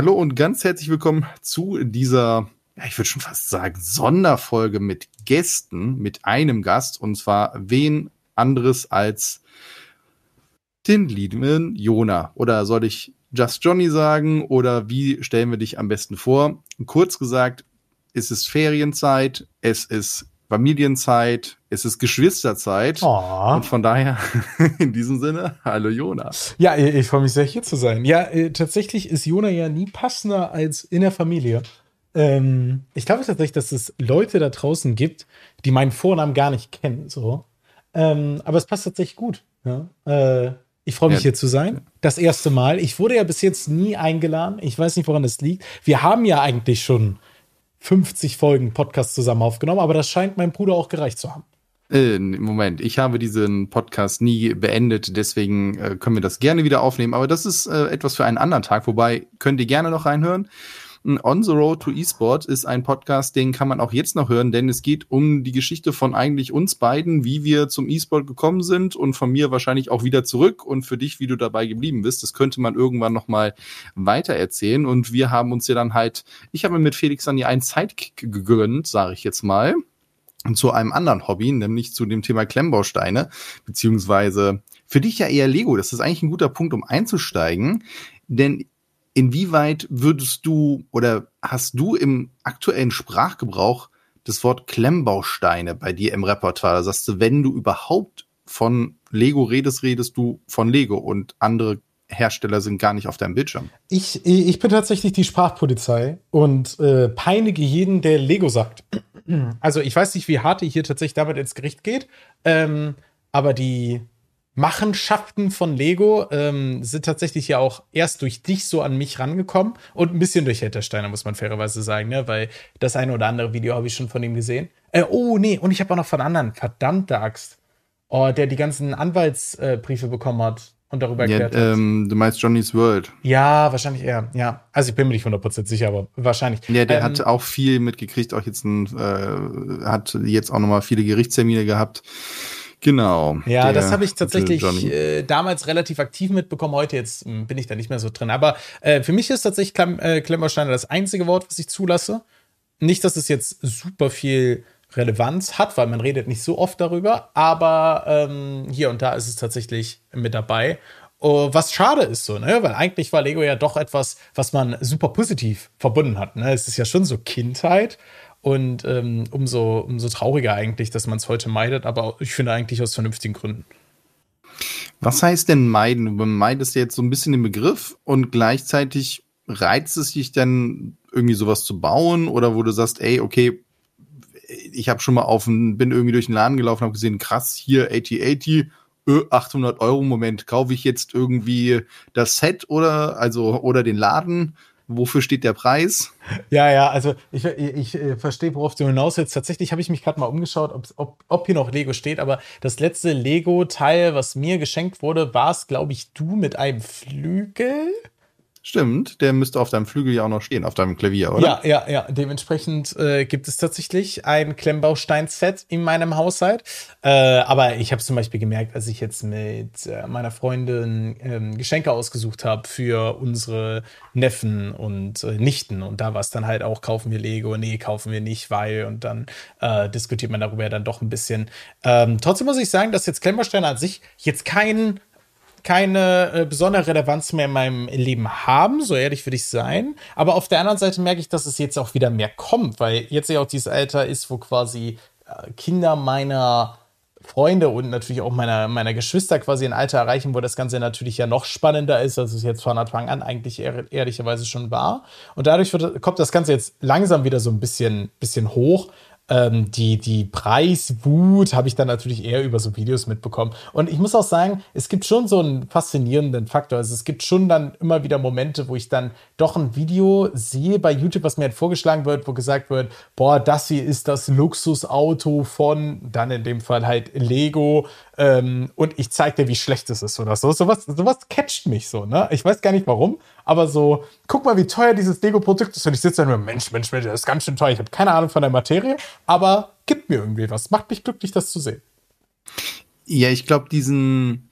Hallo und ganz herzlich willkommen zu dieser, ja, ich würde schon fast sagen, Sonderfolge mit Gästen, mit einem Gast, und zwar wen anderes als den lieben Jona. Oder soll ich Just Johnny sagen? Oder wie stellen wir dich am besten vor? Kurz gesagt, es ist Ferienzeit, es ist Familienzeit, es ist Geschwisterzeit. Oh. Und von daher, in diesem Sinne, hallo Jona. Ja, ich, ich freue mich sehr, hier zu sein. Ja, äh, tatsächlich ist Jona ja nie passender als in der Familie. Ähm, ich glaube tatsächlich, dass es Leute da draußen gibt, die meinen Vornamen gar nicht kennen. So. Ähm, aber es passt tatsächlich gut. Ja? Äh, ich freue mich ja. hier zu sein. Das erste Mal. Ich wurde ja bis jetzt nie eingeladen. Ich weiß nicht, woran das liegt. Wir haben ja eigentlich schon 50 Folgen Podcast zusammen aufgenommen, aber das scheint meinem Bruder auch gereicht zu haben. Äh, Moment, ich habe diesen Podcast nie beendet, deswegen äh, können wir das gerne wieder aufnehmen. Aber das ist äh, etwas für einen anderen Tag, wobei könnt ihr gerne noch reinhören. On the Road to eSport ist ein Podcast, den kann man auch jetzt noch hören, denn es geht um die Geschichte von eigentlich uns beiden, wie wir zum eSport gekommen sind und von mir wahrscheinlich auch wieder zurück und für dich, wie du dabei geblieben bist. Das könnte man irgendwann noch mal weiter erzählen und wir haben uns ja dann halt, ich habe mir mit Felix dann ja einen Sidekick gegönnt, sage ich jetzt mal zu einem anderen Hobby, nämlich zu dem Thema Klemmbausteine, beziehungsweise für dich ja eher Lego. Das ist eigentlich ein guter Punkt, um einzusteigen, denn inwieweit würdest du oder hast du im aktuellen Sprachgebrauch das Wort Klemmbausteine bei dir im Repertoire? Sagst du, wenn du überhaupt von Lego redest, redest du von Lego und andere Hersteller sind gar nicht auf deinem Bildschirm. Ich, ich bin tatsächlich die Sprachpolizei und äh, peinige jeden, der Lego sagt. Also ich weiß nicht, wie hart ihr hier tatsächlich damit ins Gericht geht, ähm, aber die Machenschaften von Lego ähm, sind tatsächlich ja auch erst durch dich so an mich rangekommen und ein bisschen durch Hettersteiner, muss man fairerweise sagen, ne? weil das eine oder andere Video habe ich schon von ihm gesehen. Äh, oh, nee, und ich habe auch noch von anderen, verdammte Axt, oh, der die ganzen Anwaltsbriefe äh, bekommen hat und darüber ja, erklärt hat. Ähm, du meinst Johnny's World. Ja, wahrscheinlich eher, ja. Also ich bin mir nicht 100% sicher, aber wahrscheinlich. Ja, der ähm, hat auch viel mitgekriegt, auch jetzt ein, äh, hat jetzt auch nochmal viele Gerichtstermine gehabt. Genau. Ja, das habe ich tatsächlich äh, damals relativ aktiv mitbekommen. Heute jetzt mh, hm, bin ich da nicht mehr so drin. Aber äh, für mich ist tatsächlich Klemm, äh, Klemmersteiner das einzige Wort, was ich zulasse. Nicht, dass es jetzt super viel Relevanz hat, weil man redet nicht so oft darüber. Aber ähm, hier und da ist es tatsächlich mit dabei. Oh, was schade ist so, ne? Weil eigentlich war Lego ja doch etwas, was man super positiv verbunden hat. Ne? Es ist ja schon so Kindheit und ähm, umso, umso trauriger eigentlich, dass man es heute meidet, aber ich finde eigentlich aus vernünftigen Gründen. Was heißt denn meiden? Du meidest jetzt so ein bisschen den Begriff und gleichzeitig reizt es dich dann irgendwie sowas zu bauen oder wo du sagst, ey, okay, ich habe schon mal auf ein, bin irgendwie durch den Laden gelaufen, habe gesehen, krass, hier 8080, 800 Euro, Moment, kaufe ich jetzt irgendwie das Set oder also oder den Laden wofür steht der Preis? Ja, ja, also ich, ich, ich verstehe, worauf du hinaus willst. Tatsächlich habe ich mich gerade mal umgeschaut, ob, ob, ob hier noch Lego steht, aber das letzte Lego-Teil, was mir geschenkt wurde, war es, glaube ich, du mit einem Flügel. Stimmt, der müsste auf deinem Flügel ja auch noch stehen, auf deinem Klavier, oder? Ja, ja, ja. Dementsprechend äh, gibt es tatsächlich ein Klemmbaustein-Set in meinem Haushalt. Äh, aber ich habe zum Beispiel gemerkt, als ich jetzt mit äh, meiner Freundin ähm, Geschenke ausgesucht habe für unsere Neffen und äh, Nichten. Und da war es dann halt auch, kaufen wir Lego? Nee, kaufen wir nicht, weil. Und dann äh, diskutiert man darüber ja dann doch ein bisschen. Ähm, trotzdem muss ich sagen, dass jetzt Klemmbausteine an sich jetzt kein keine äh, besondere Relevanz mehr in meinem Leben haben, so ehrlich würde ich sein. Aber auf der anderen Seite merke ich, dass es jetzt auch wieder mehr kommt, weil jetzt ja auch dieses Alter ist, wo quasi äh, Kinder meiner Freunde und natürlich auch meiner, meiner Geschwister quasi ein Alter erreichen, wo das Ganze natürlich ja noch spannender ist, als es jetzt von Anfang an eigentlich ehr ehrlicherweise schon war. Und dadurch wird, kommt das Ganze jetzt langsam wieder so ein bisschen, bisschen hoch. Ähm, die, die Preiswut habe ich dann natürlich eher über so Videos mitbekommen. Und ich muss auch sagen, es gibt schon so einen faszinierenden Faktor. Also es gibt schon dann immer wieder Momente, wo ich dann doch ein Video sehe bei YouTube, was mir halt vorgeschlagen wird, wo gesagt wird, boah, das hier ist das Luxusauto von, dann in dem Fall halt Lego. Ähm, und ich zeige dir, wie schlecht es ist oder so. Sowas, sowas catcht mich so, ne? Ich weiß gar nicht warum, aber so, guck mal, wie teuer dieses Lego-Produkt ist. Und ich sitze da nur, Mensch, Mensch, Mensch, das ist ganz schön teuer. Ich habe keine Ahnung von der Materie, aber gibt mir irgendwie was. Macht mich glücklich, das zu sehen. Ja, ich glaube, diesen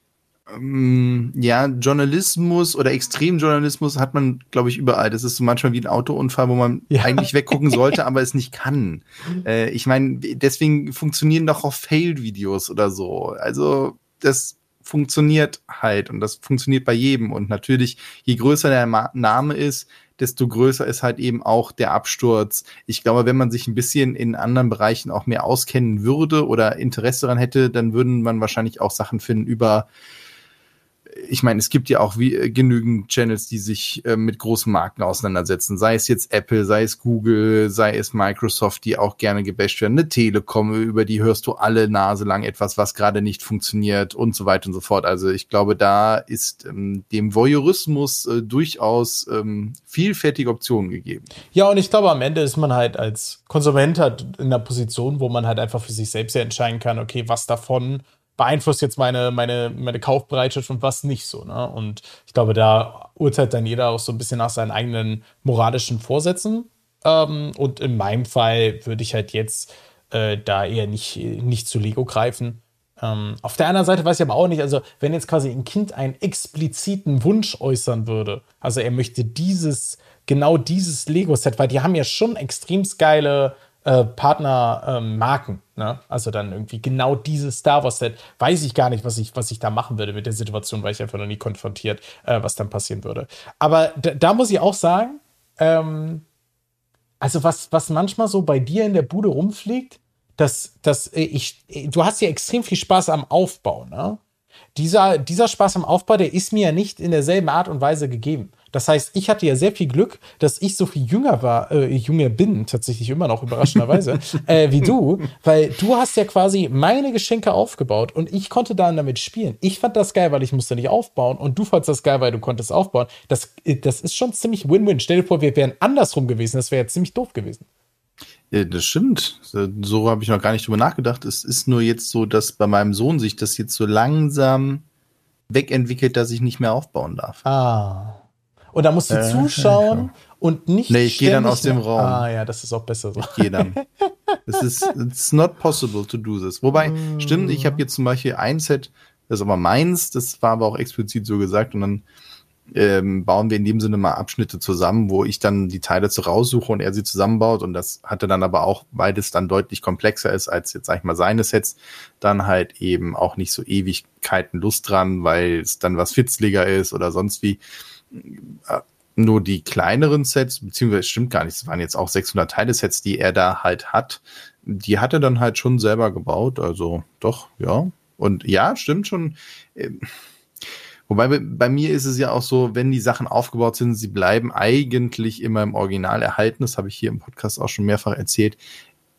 Ähm, ja, Journalismus oder Extremjournalismus hat man, glaube ich, überall. Das ist so manchmal wie ein Autounfall, wo man ja. eigentlich weggucken sollte, aber es nicht kann. Äh, ich meine, deswegen funktionieren doch auch Fail-Videos oder so. Also das funktioniert halt und das funktioniert bei jedem. Und natürlich, je größer der Ma Name ist, desto größer ist halt eben auch der Absturz. Ich glaube, wenn man sich ein bisschen in anderen Bereichen auch mehr auskennen würde oder Interesse daran hätte, dann würden man wahrscheinlich auch Sachen finden über ich meine, es gibt ja auch wie, äh, genügend Channels, die sich äh, mit großen Marken auseinandersetzen. Sei es jetzt Apple, sei es Google, sei es Microsoft, die auch gerne gebasht werden. Eine Telekom, über die hörst du alle Nase lang etwas, was gerade nicht funktioniert und so weiter und so fort. Also ich glaube, da ist ähm, dem Voyeurismus äh, durchaus ähm, vielfältige Optionen gegeben. Ja, und ich glaube, am Ende ist man halt als Konsument halt in der Position, wo man halt einfach für sich selbst entscheiden kann, okay, was davon beeinflusst jetzt meine, meine, meine Kaufbereitschaft und was nicht so. Ne? Und ich glaube, da urteilt dann jeder auch so ein bisschen nach seinen eigenen moralischen Vorsätzen. Ähm, und in meinem Fall würde ich halt jetzt äh, da eher nicht, nicht zu Lego greifen. Ähm, auf der anderen Seite weiß ich aber auch nicht, also wenn jetzt quasi ein Kind einen expliziten Wunsch äußern würde, also er möchte dieses, genau dieses Lego-Set, weil die haben ja schon extrem geile äh, Partnermarken. Ähm, ne? Also dann irgendwie genau dieses Star Wars-Set. Weiß ich gar nicht, was ich, was ich da machen würde mit der Situation, weil ich einfach noch nie konfrontiert, äh, was dann passieren würde. Aber da muss ich auch sagen, ähm, also was, was manchmal so bei dir in der Bude rumfliegt, dass, dass äh, ich, du hast ja extrem viel Spaß am Aufbau, ne? Dieser, dieser Spaß am Aufbau, der ist mir ja nicht in derselben Art und Weise gegeben. Das heißt, ich hatte ja sehr viel Glück, dass ich so viel jünger war, äh, jünger bin, tatsächlich immer noch überraschenderweise, äh, wie du, weil du hast ja quasi meine Geschenke aufgebaut und ich konnte dann damit spielen. Ich fand das geil, weil ich musste nicht aufbauen und du fandest das geil, weil du konntest aufbauen. Das, äh, das ist schon ziemlich Win-Win. Stell dir vor, wir wären andersrum gewesen, das wäre ja ziemlich doof gewesen. Ja, das stimmt. So habe ich noch gar nicht drüber nachgedacht. Es ist nur jetzt so, dass bei meinem Sohn sich das jetzt so langsam wegentwickelt, dass ich nicht mehr aufbauen darf. Ah. Und da musst du äh, zuschauen ja. und nicht. Nee, ich gehe dann aus dem Raum. Ah, ja, das ist auch besser so. Ich gehe dann. Es ist it's not possible to do this. Wobei, mm. stimmt, ich habe jetzt zum Beispiel ein Set, das ist aber meins, das war aber auch explizit so gesagt und dann ähm, bauen wir in dem Sinne mal Abschnitte zusammen, wo ich dann die Teile zu raussuche und er sie zusammenbaut und das hatte dann aber auch, weil es dann deutlich komplexer ist als jetzt, sag ich mal, seine Sets, dann halt eben auch nicht so Ewigkeiten Lust dran, weil es dann was fitzliger ist oder sonst wie. Äh, nur die kleineren Sets, beziehungsweise stimmt gar nicht, es waren jetzt auch 600 Teile-Sets, die er da halt hat, die hat er dann halt schon selber gebaut, also doch, ja. Und ja, stimmt schon. Ähm, wobei bei mir ist es ja auch so, wenn die Sachen aufgebaut sind, sie bleiben eigentlich immer im Original erhalten. Das habe ich hier im Podcast auch schon mehrfach erzählt.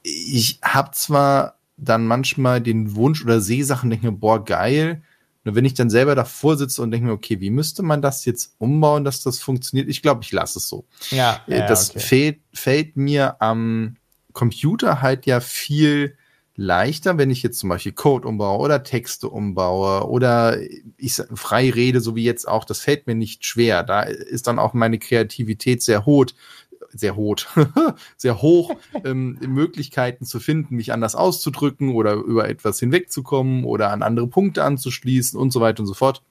Ich habe zwar dann manchmal den Wunsch oder sehe Sachen, denke boah, geil, nur wenn ich dann selber davor sitze und denke mir, okay, wie müsste man das jetzt umbauen, dass das funktioniert? Ich glaube, ich lasse es so. Ja. Äh, das okay. fällt, fällt mir am Computer halt ja viel leichter, wenn ich jetzt zum Beispiel Code umbaue oder Texte umbaue oder ich frei rede, so wie jetzt auch, das fällt mir nicht schwer. Da ist dann auch meine Kreativität sehr hoch, sehr hoch, sehr hoch, ähm, Möglichkeiten zu finden, mich anders auszudrücken oder über etwas hinwegzukommen oder an andere Punkte anzuschließen und so weiter und so fort.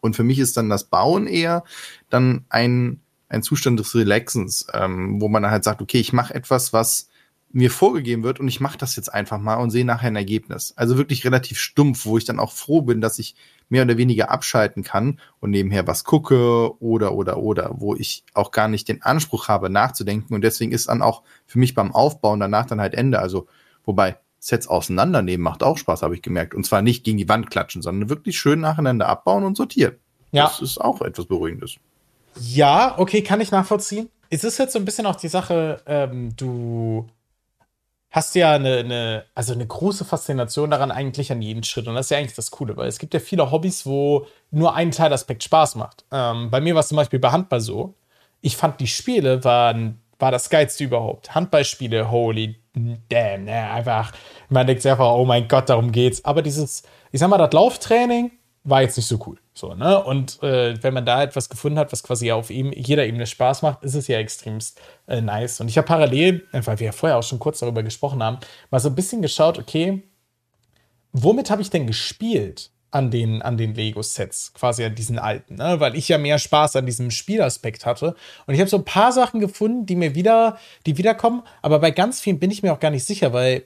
Und für mich ist dann das Bauen eher dann ein, ein Zustand des Relaxens, ähm, wo man halt sagt, okay, ich mache etwas, was mir vorgegeben wird und ich mache das jetzt einfach mal und sehe nachher ein Ergebnis. Also wirklich relativ stumpf, wo ich dann auch froh bin, dass ich mehr oder weniger abschalten kann und nebenher was gucke oder oder oder, wo ich auch gar nicht den Anspruch habe nachzudenken und deswegen ist dann auch für mich beim Aufbauen danach dann halt Ende. Also wobei Sets auseinandernehmen macht auch Spaß, habe ich gemerkt und zwar nicht gegen die Wand klatschen, sondern wirklich schön nacheinander abbauen und sortieren. Ja. Das ist auch etwas Beruhigendes. Ja, okay, kann ich nachvollziehen. Es ist jetzt so ein bisschen auch die Sache, ähm, du hast ja eine, eine, also eine große Faszination daran eigentlich an jeden Schritt. Und das ist ja eigentlich das Coole, weil es gibt ja viele Hobbys, wo nur ein Teilaspekt Spaß macht. Ähm, bei mir war es zum Beispiel bei Handball so. Ich fand, die Spiele waren, war das Geilste überhaupt. Handballspiele, holy damn, ne, einfach, man denkt sich einfach, oh mein Gott, darum geht's. Aber dieses, ich sag mal, das Lauftraining war jetzt nicht so cool. So, ne? Und äh, wenn man da etwas gefunden hat, was quasi auf ihm, jeder Ebene Spaß macht, ist es ja extremst äh, nice. Und ich habe parallel, weil wir ja vorher auch schon kurz darüber gesprochen haben, mal so ein bisschen geschaut, okay, womit habe ich denn gespielt? an den, an den Lego-Sets, quasi an diesen alten, ne? weil ich ja mehr Spaß an diesem Spielaspekt hatte. Und ich habe so ein paar Sachen gefunden, die mir wieder, die wiederkommen, aber bei ganz vielen bin ich mir auch gar nicht sicher, weil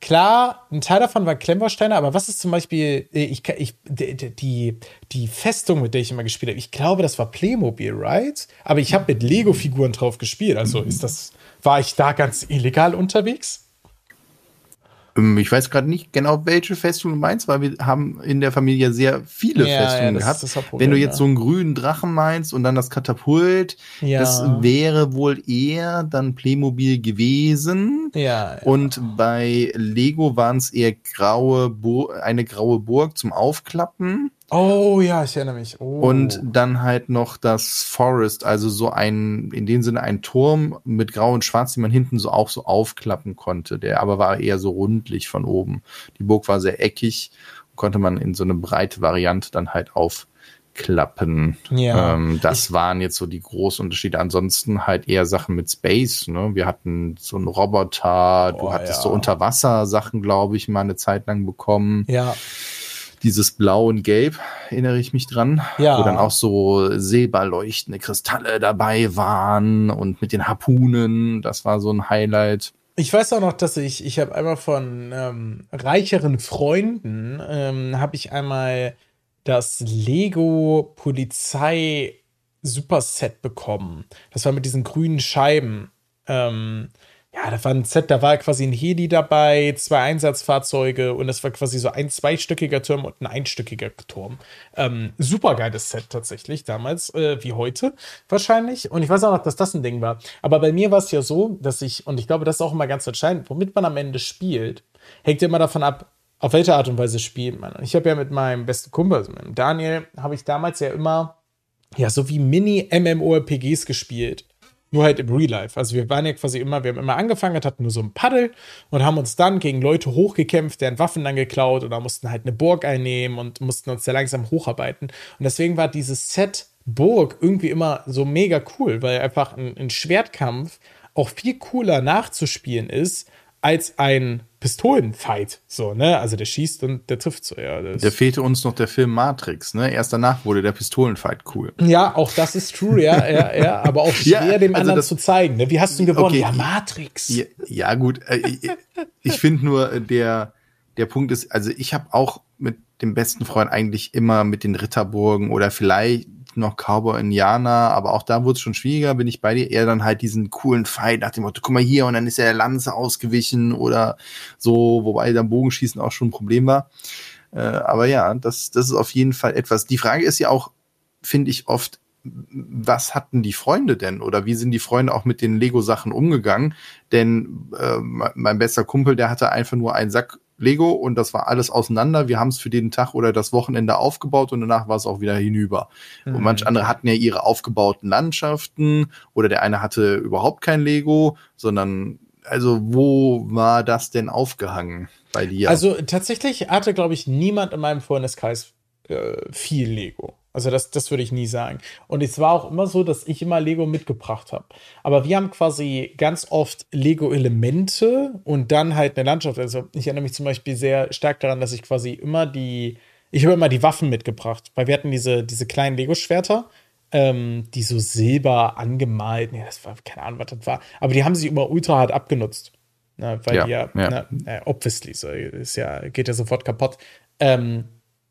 klar, ein Teil davon war Klemmbausteine, aber was ist zum Beispiel, äh, ich, ich, die, die Festung, mit der ich immer gespielt habe, ich glaube, das war Playmobil, right? Aber ich habe mit Lego-Figuren drauf gespielt, also ist das, war ich da ganz illegal unterwegs? Ähm, ich weiß gerade nicht genau, welche Festung du meinst, weil wir haben in der Familie sehr viele ja, Festungen ja, gehabt. Problem, Wenn du jetzt ja. so einen grünen Drachen meinst und dann das Katapult, das wäre wohl eher dann Playmobil gewesen. Ja. Und bei Lego waren es eher graue Bur eine graue Burg zum Aufklappen. Oh ja, ich erinnere mich. Oh. Und dann halt noch das Forest, also so ein, in dem Sinne ein Turm mit Grau und Schwarz, den man hinten so auch so aufklappen konnte. Der aber war eher so rundlich von oben. Die Burg war sehr eckig, konnte man in so eine breite Variante dann halt aufklappen. Ja. Ähm, das ich waren jetzt so die großen Unterschiede. Ansonsten halt eher Sachen mit Space. Ne? Wir hatten so einen Roboter, oh, du hattest ja. so Unterwasser-Sachen, glaube ich, mal eine Zeit lang bekommen. Ja dieses Blau und Gelb, erinnere ich mich dran, ja. wo dann auch so silberleuchtende Kristalle dabei waren und mit den Harpunen, das war so ein Highlight. Ich weiß auch noch, dass ich, ich habe einmal von ähm, reicheren Freunden, ähm, habe ich einmal das Lego Polizei Superset bekommen. Das war mit diesen grünen Scheiben. Ähm, ja, da war ein Set, da war quasi ein Heli dabei, zwei Einsatzfahrzeuge und das war quasi so ein zweistöckiger Turm und ein einstöckiger Turm. Ähm, super geiles Set tatsächlich, damals, äh, wie heute wahrscheinlich. Und ich weiß auch noch, dass das ein Ding war. Aber bei mir war es ja so, dass ich, und ich glaube, das ist auch immer ganz entscheidend, womit man am Ende spielt, hängt ja immer davon ab, auf welche Art und Weise spielt man. Und ich habe ja mit meinem besten Kumpel, also mit dem Daniel, habe ich damals ja immer, ja, so wie Mini-MMORPGs gespielt. Nur halt im Real Life. Also wir waren ja quasi immer, wir haben immer angefangen, hatten nur so ein Paddel und haben uns dann gegen Leute hochgekämpft, deren Waffen dann geklaut oder mussten halt eine Burg einnehmen und mussten uns sehr langsam hocharbeiten. Und deswegen war dieses Set Burg irgendwie immer so mega cool, weil einfach ein, ein Schwertkampf auch viel cooler nachzuspielen ist als ein Pistolenfight, so, ne? Also der schießt und der trifft so, ja. Der fehlte uns noch der Film Matrix, ne? Erst danach wurde der Pistolenfight cool. Ja, auch das ist true, ja, ja, ja, aber auch schwer ja, dem also anderen das, zu zeigen, ne? Wie hast du ihn gewonnen? Okay, ja, Matrix. Ja, ja gut, äh, ich, ich finde nur, äh, der, der Punkt ist, also ich habe auch mit dem besten Freund eigentlich immer mit den Ritterburgen oder vielleicht noch Cowboy Indianer, aber auch da wurde es schon schwieriger, bin ich bei dir, eher dann halt diesen coolen Fight nach dem Motto, guck mal hier und dann ist der Lanze ausgewichen oder so, wobei dann Bogenschießen auch schon ein Problem war. Äh, aber ja, das, das ist auf jeden Fall etwas. Die Frage ist ja auch, finde ich oft, was hatten die Freunde denn oder wie sind die Freunde auch mit den Lego-Sachen umgegangen? Denn äh, mein bester Kumpel, der hatte einfach nur einen Sack Lego und das war alles auseinander. Wir haben es für den Tag oder das Wochenende aufgebaut und danach war es auch wieder hinüber. Mhm. Und manche andere hatten ja ihre aufgebauten Landschaften oder der eine hatte überhaupt kein Lego, sondern also wo war das denn aufgehangen bei dir? Also tatsächlich hatte, glaube ich, niemand in meinem Freundeskreis äh, viel Lego. Also das, das würde ich nie sagen. Und es war auch immer so, dass ich immer Lego mitgebracht habe. Aber wir haben quasi ganz oft Lego-Elemente und dann halt eine Landschaft. Also ich erinnere mich zum Beispiel sehr stark daran, dass ich quasi immer die, ich habe immer die Waffen mitgebracht, weil wir hatten diese, diese kleinen Lego-Schwerter, ähm, die so silber angemalt, nee, das war, keine Ahnung, was das war, aber die haben sich immer ultra hart abgenutzt. Ne, weil ja, die ja, ja. Na, äh, obviously, so, ist ja, geht ja sofort kaputt. Ähm,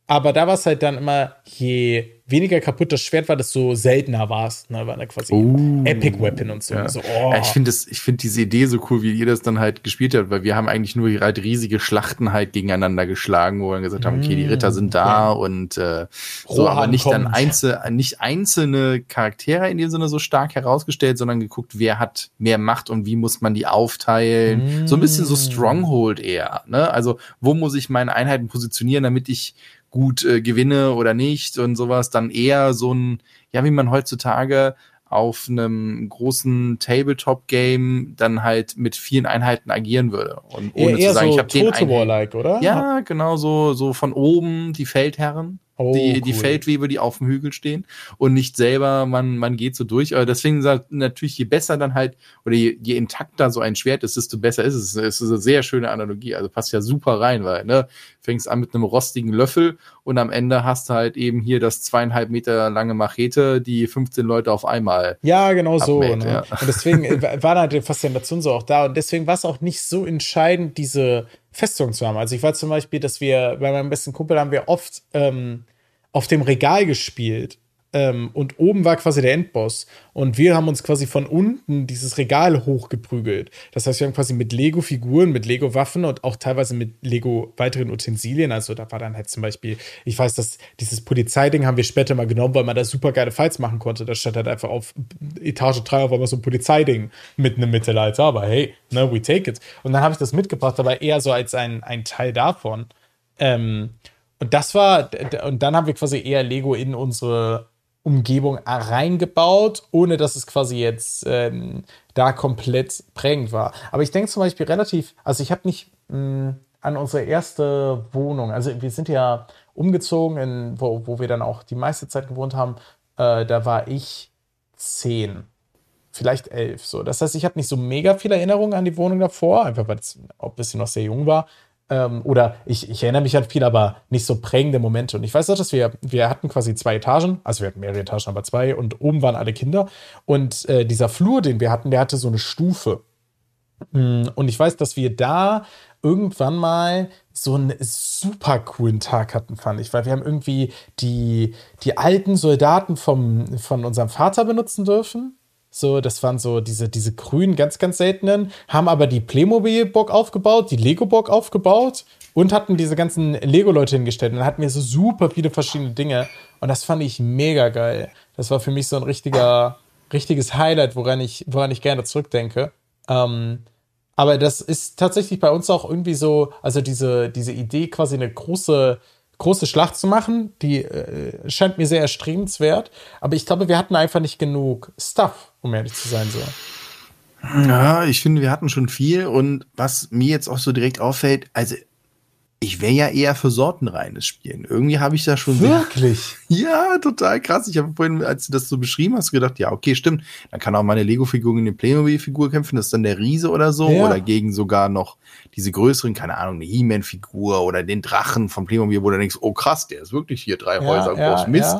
aber da war es halt dann immer, je weniger kaputt das Schwert war, desto seltener war es. Ne? War da quasi uh, Epic Weapon und so. Ja. Und so oh. ja, ich finde ich finde diese Idee so cool, wie ihr das dann halt gespielt habt, weil wir haben eigentlich nur halt riesige Schlachten halt gegeneinander geschlagen, wo wir gesagt haben, okay, die mm, Ritter sind da okay. und äh, so, aber nicht kommt. dann einzel nicht einzelne Charaktere in dem Sinne so stark herausgestellt, sondern geguckt, wer hat mehr Macht und wie muss man die aufteilen. Mm. So ein bisschen so mm. Stronghold eher. Ne? Also wo muss ich meine Einheiten positionieren, damit ich gut äh, gewinne oder nicht und sowas, dann eher so ein, ja, wie man heutzutage auf einem großen Tabletop-Game dann halt mit vielen Einheiten agieren würde. Und ohne eher, zu sagen, so ich habe den like oder? Ja, genau, so, so von oben die Feldherren. Oh, die, cool. die Feldwebe, die auf dem Hügel stehen und nicht selber, man, man geht so durch. Aber deswegen sagt natürlich, je besser dann halt, oder je, je intakter so ein Schwert ist, desto besser ist es. Es ist eine sehr schöne Analogie. Also passt ja super rein, weil, ne, fängst an mit einem rostigen Löffel und am Ende hast du halt eben hier das zweieinhalb Meter lange Machete, die 15 Leute auf einmal. Ja, genau so. Ne? Ja. Und deswegen war da die Faszination so auch da. Und deswegen war es auch nicht so entscheidend, diese Festung zu haben. Also ich war zum Beispiel, dass wir, bei meinem besten Kumpel haben wir oft ähm, auf dem Regal gespielt ähm, und oben war quasi der Endboss. Und wir haben uns quasi von unten dieses Regal hochgeprügelt. Das heißt, wir haben quasi mit Lego-Figuren, mit Lego-Waffen und auch teilweise mit Lego weiteren Utensilien. Also da war dann halt zum Beispiel, ich weiß, dass dieses Polizeiding haben wir später mal genommen, weil man da super geile Fights machen konnte. Da stand halt einfach auf Etage 3 auf einmal so ein Polizeiding mitten im Mittelalter. Aber hey, ne, we take it. Und dann habe ich das mitgebracht, aber eher so als ein, ein Teil davon. Ähm, und das war, und dann haben wir quasi eher Lego in unsere Umgebung reingebaut, ohne dass es quasi jetzt ähm, da komplett prägend war. Aber ich denke zum Beispiel relativ, also ich habe nicht mh, mm, an unsere erste Wohnung, also wir sind ja umgezogen, in, wo, wo wir dann auch die meiste Zeit gewohnt haben, äh, da war ich zehn, vielleicht elf. So. Das heißt, ich habe nicht so mega viele Erinnerungen an die Wohnung davor, einfach weil es ein bisschen noch sehr jung war. Ähm, oder ich, ich erinnere mich an viel, aber nicht so prägende Momente. Und ich weiß auch, dass wir, wir hatten quasi zwei Etagen, also wir hatten mehrere Etagen, aber zwei, und oben waren alle Kinder. Und äh, dieser Flur, den wir hatten, der hatte so eine Stufe. Mm, und ich weiß, dass wir da irgendwann mal so einen super coolen Tag hatten, fand ich, weil wir haben irgendwie die, die alten Soldaten vom, von unserem Vater benutzen dürfen. So, das waren so diese, diese grünen, ganz, ganz seltenen, haben aber die Playmobil-Bock aufgebaut, die Lego-Bock aufgebaut und hatten diese ganzen Lego-Leute hingestellt. Und dann hatten wir so super viele verschiedene Dinge. Und das fand ich mega geil. Das war für mich so ein richtiger, richtiges Highlight, woran ich, woran ich gerne zurückdenke. Ähm, aber das ist tatsächlich bei uns auch irgendwie so, also diese, diese Idee, quasi eine große große Schlacht zu machen. Die äh, scheint mir sehr erstrebenswert. Aber ich glaube, wir hatten einfach nicht genug Stuff, um ehrlich zu sein. So. Ja, ich finde, wir hatten schon viel. Und was mir jetzt auch so direkt auffällt, also ich wäre ja eher für sortenreines Spielen. Irgendwie habe ich da schon. Wirklich? ja, total krass. Ich habe vorhin, als du das so beschrieben hast, gedacht, ja, okay, stimmt. Dann kann auch meine Lego-Figur gegen eine Playmobil-Figur kämpfen. Das ist dann der Riese oder so. Ja. Oder gegen sogar noch diese größeren, keine Ahnung, eine He-Man-Figur oder den Drachen von Playmobil, wo du denkst, oh krass, der ist wirklich hier drei ja, Häuser ja, groß. Mist.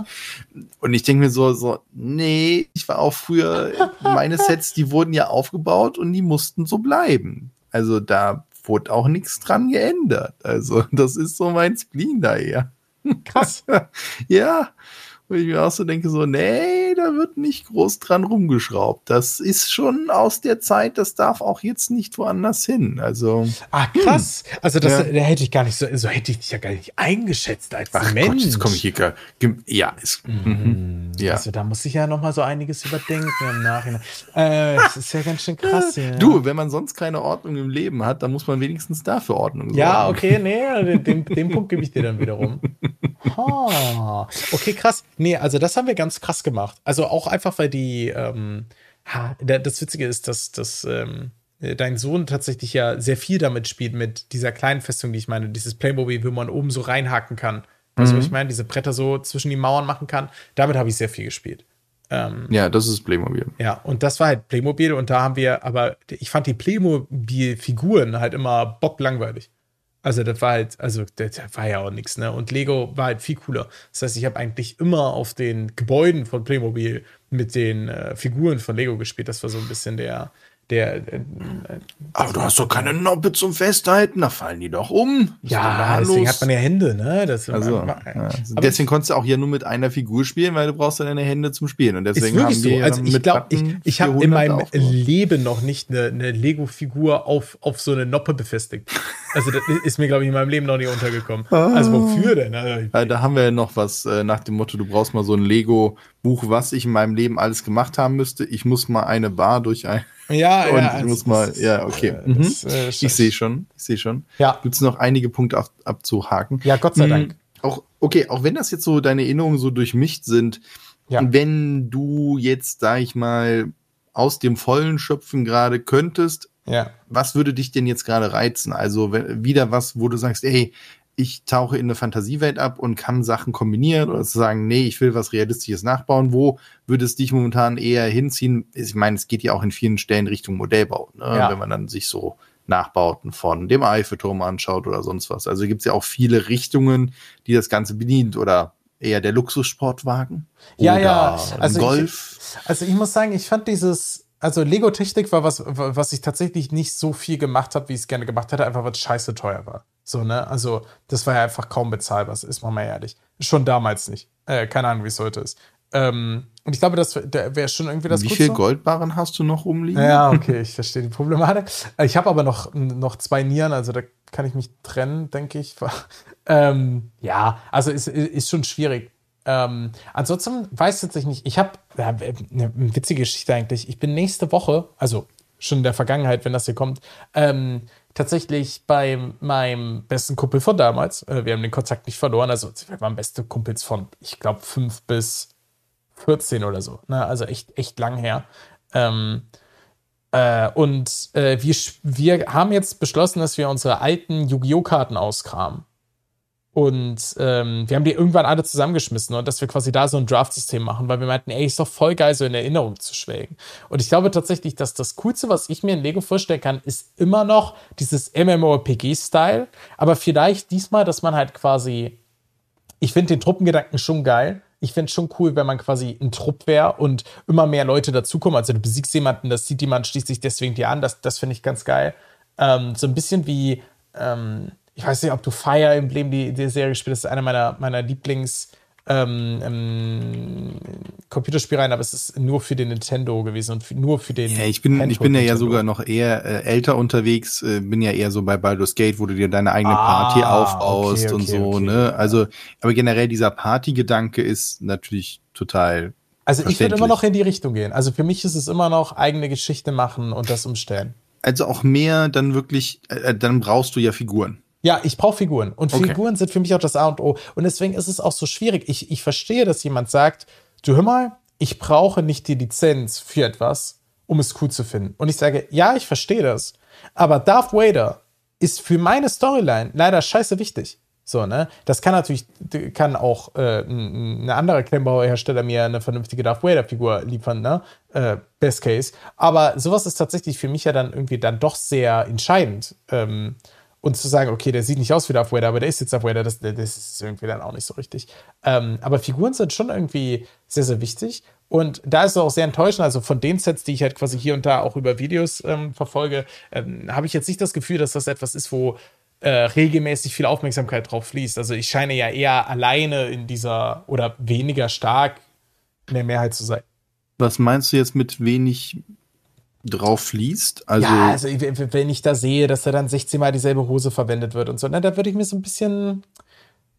Und ich denke mir so, so, nee, ich war auch früher, meine Sets, die wurden ja aufgebaut und die mussten so bleiben. Also da wurde auch nichts dran geändert. Also, das ist so mein Spleen da eher. Krass. ja. Wo ich mir auch so denke, so, nee, da wird nicht groß dran rumgeschraubt. Das ist schon aus der Zeit, das darf auch jetzt nicht woanders hin. Also. Ah, krass. Hm. Also, das ja. da hätte ich gar nicht so, so hätte ich dich ja gar nicht eingeschätzt als Ach Mensch. Gott, jetzt komme ich hier. Ja, ist, mhm. mhm. ja. Also, da muss ich ja noch mal so einiges überdenken im Nachhinein. Äh, das ist ja ganz schön krass. Ja. Du, wenn man sonst keine Ordnung im Leben hat, dann muss man wenigstens dafür Ordnung sorgen. Ja, okay, nee, den, den Punkt gebe ich dir dann wiederum. Ha. Okay, krass. Nee, also das haben wir ganz krass gemacht. Also auch einfach, weil die, ähm, das Witzige ist, dass, dass ähm, dein Sohn tatsächlich ja sehr viel damit spielt, mit dieser kleinen Festung, die ich meine, dieses Playmobil, wo man oben so reinhaken kann. Also mhm. ich meine, diese Bretter so zwischen die Mauern machen kann. Damit habe ich sehr viel gespielt. Ähm, ja, das ist Playmobil. Ja, und das war halt Playmobil und da haben wir, aber ich fand die Playmobil-Figuren halt immer bocklangweilig. Also das war halt, also das war ja auch nichts, ne? Und Lego war halt viel cooler. Das heißt, ich habe eigentlich immer auf den Gebäuden von Playmobil mit den äh, Figuren von Lego gespielt. Das war so ein bisschen der, der. Äh, Aber du hast doch keine Noppe zum Festhalten, da fallen die doch um. Ja, deswegen hat man ja Hände, ne? Das, also, man, ja. Deswegen konntest du auch hier nur mit einer Figur spielen, weil du brauchst ja deine Hände zum Spielen. Und deswegen haben wir so. Also ich glaube, ich, ich habe in meinem Leben noch nicht eine, eine Lego-Figur auf, auf so eine Noppe befestigt. Also das ist mir, glaube ich, in meinem Leben noch nie untergekommen. Also wofür denn? Also, da haben wir ja noch was äh, nach dem Motto, du brauchst mal so ein Lego-Buch, was ich in meinem Leben alles gemacht haben müsste. Ich muss mal eine Bar durch ein ja, und ja. ich muss mal, ja, okay. Äh, mhm. Das, äh, ich sehe schon, ich sehe schon. Ja. Gibt es noch einige Punkte ab, abzuhaken? Ja, Gott sei mhm. Dank. Auch, okay, auch wenn das jetzt so deine Erinnerungen so durchmischt sind, ja. wenn du jetzt, sag ich mal, aus dem Vollen schöpfen gerade könntest, ja. was würde dich denn jetzt gerade reizen? Also wenn, wieder was, wo du sagst, ey, ich tauche in eine Fantasiewelt ab und kann Sachen kombinieren oder zu sagen, nee, ich will was Realistisches nachbauen. Wo würde es dich momentan eher hinziehen? Ich meine, es geht ja auch in vielen Stellen Richtung Modellbau, ne? ja. wenn man dann sich so Nachbauten von dem Eiffelturm anschaut oder sonst was. Also gibt es ja auch viele Richtungen, die das Ganze bedient oder eher der Luxussportwagen ja, oder ja. Also Golf. Ich, also ich muss sagen, ich fand dieses also Lego Technik war was, was ich tatsächlich nicht so viel gemacht habe, wie ich es gerne gemacht hätte, einfach weil es scheiße teuer war. So, ne? Also, das war ja einfach kaum bezahlbar, ist man mal ehrlich. Schon damals nicht. Äh, keine Ahnung, wie es heute ist. Ähm, und ich glaube, das wäre schon irgendwie das Wie viel Goldbarren hast du noch rumliegen? Ja, okay, ich verstehe die Problematik. Ich habe aber noch, noch zwei Nieren, also da kann ich mich trennen, denke ich. ähm, ja, also ist, ist schon schwierig. Ähm, ansonsten weiß ich nicht. Ich habe ja, eine witzige Geschichte eigentlich. Ich bin nächste Woche, also schon in der Vergangenheit, wenn das hier kommt, ähm, tatsächlich bei meinem besten Kumpel von damals. Äh, wir haben den Kontakt nicht verloren. Also wir waren beste Kumpels von, ich glaube, 5 bis 14 oder so. Ne? Also echt, echt lang her. Ähm, äh, und äh, wir, wir haben jetzt beschlossen, dass wir unsere alten Yu-Gi-Oh! Karten auskramen. Und ähm, wir haben die irgendwann alle zusammengeschmissen und dass wir quasi da so ein Draft-System machen, weil wir meinten, ey, ist doch voll geil, so in Erinnerung zu schwelgen. Und ich glaube tatsächlich, dass das Coolste, was ich mir in Lego vorstellen kann, ist immer noch dieses MMORPG-Style. Aber vielleicht diesmal, dass man halt quasi, ich finde den Truppengedanken schon geil. Ich finde es schon cool, wenn man quasi ein Trupp wäre und immer mehr Leute dazukommen. Also du besiegst jemanden, das sieht jemand, schließt sich deswegen dir an. Das, das finde ich ganz geil. Ähm, so ein bisschen wie, ähm, ich weiß nicht, ob du Fire Emblem, die, die Serie spielst, das ist einer meiner, meiner Lieblings- ähm, ähm, aber es ist nur für den Nintendo gewesen und nur für den. Ja, ich bin, ich bin ja, ja sogar noch eher äh, älter unterwegs, äh, bin ja eher so bei Baldur's Gate, wo du dir deine eigene ah, Party aufbaust okay, okay, und so, okay, ne? Also, aber generell dieser Partygedanke ist natürlich total. Also ich würde immer noch in die Richtung gehen. Also für mich ist es immer noch eigene Geschichte machen und das umstellen. Also auch mehr dann wirklich, äh, dann brauchst du ja Figuren. Ja, ich brauche Figuren. Und okay. Figuren sind für mich auch das A und O. Und deswegen ist es auch so schwierig. Ich, ich verstehe, dass jemand sagt, du hör mal, ich brauche nicht die Lizenz für etwas, um es cool zu finden. Und ich sage, ja, ich verstehe das. Aber Darth Vader ist für meine Storyline leider scheiße wichtig. So, ne? Das kann natürlich, kann auch äh, ein, anderer Klemmbauhersteller mir eine vernünftige Darth Vader-Figur liefern, ne? Äh, best case. Aber sowas ist tatsächlich für mich ja dann irgendwie dann doch sehr entscheidend. Ähm, und zu sagen, okay, der sieht nicht aus wie Darth Vader, aber der ist jetzt Darth Vader, das, das ist irgendwie dann auch nicht so richtig. Ähm, aber Figuren sind schon irgendwie sehr, sehr wichtig. Und da ist es auch sehr enttäuschend. Also von den Sets, die ich halt quasi hier und da auch über Videos ähm, verfolge, ähm, habe ich jetzt nicht das Gefühl, dass das etwas ist, wo äh, regelmäßig viel Aufmerksamkeit drauf fließt. Also ich scheine ja eher alleine in dieser oder weniger stark in der Mehrheit zu sein. Was meinst du jetzt mit wenig drauf fließt. Also ja, also wenn ich da sehe, dass da dann 16 Mal dieselbe Hose verwendet wird und so, dann da würde ich mir so ein bisschen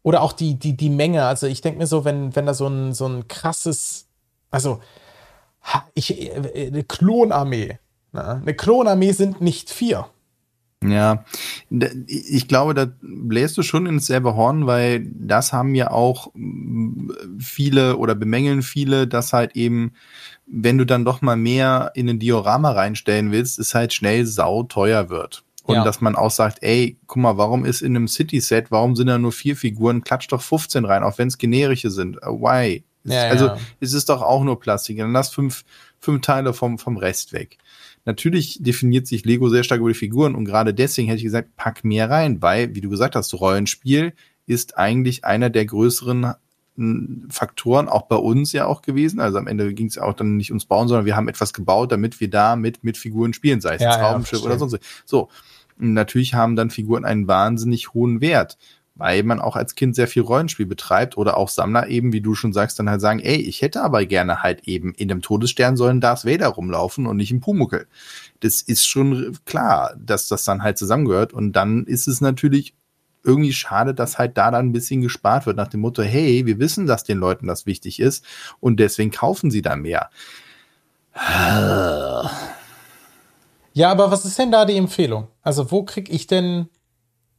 oder auch die die die Menge. Also ich denke mir so, wenn wenn da so ein so ein krasses, also ich eine Klonarmee, ne? eine Klonarmee sind nicht vier. Ja, ich glaube, da bläst du schon ins selbe Horn, weil das haben ja auch viele oder bemängeln viele, dass halt eben wenn du dann doch mal mehr in ein Diorama reinstellen willst, es halt schnell sau teuer wird. Und ja. dass man auch sagt, ey, guck mal, warum ist in einem City-Set, warum sind da nur vier Figuren, klatsch doch 15 rein, auch wenn es generische sind. Uh, why? Ja, also ja. es ist doch auch nur Plastik. Dann lass fünf, fünf Teile vom, vom Rest weg. Natürlich definiert sich Lego sehr stark über die Figuren und gerade deswegen hätte ich gesagt, pack mehr rein, weil, wie du gesagt hast, Rollenspiel ist eigentlich einer der größeren Faktoren auch bei uns ja auch gewesen. Also am Ende ging es auch dann nicht ums Bauen, sondern wir haben etwas gebaut, damit wir da mit, mit Figuren spielen, sei es ja, Traumschiff ja, oder sonst. So. Und natürlich haben dann Figuren einen wahnsinnig hohen Wert, weil man auch als Kind sehr viel Rollenspiel betreibt oder auch Sammler eben, wie du schon sagst, dann halt sagen, ey, ich hätte aber gerne halt eben in dem Todesstern sollen Darth Vader rumlaufen und nicht im Pumuckel. Das ist schon klar, dass das dann halt zusammengehört und dann ist es natürlich irgendwie schade, dass halt da dann ein bisschen gespart wird nach dem Motto, hey, wir wissen, dass den Leuten das wichtig ist und deswegen kaufen sie da mehr. Ja, aber was ist denn da die Empfehlung? Also wo kriege ich denn,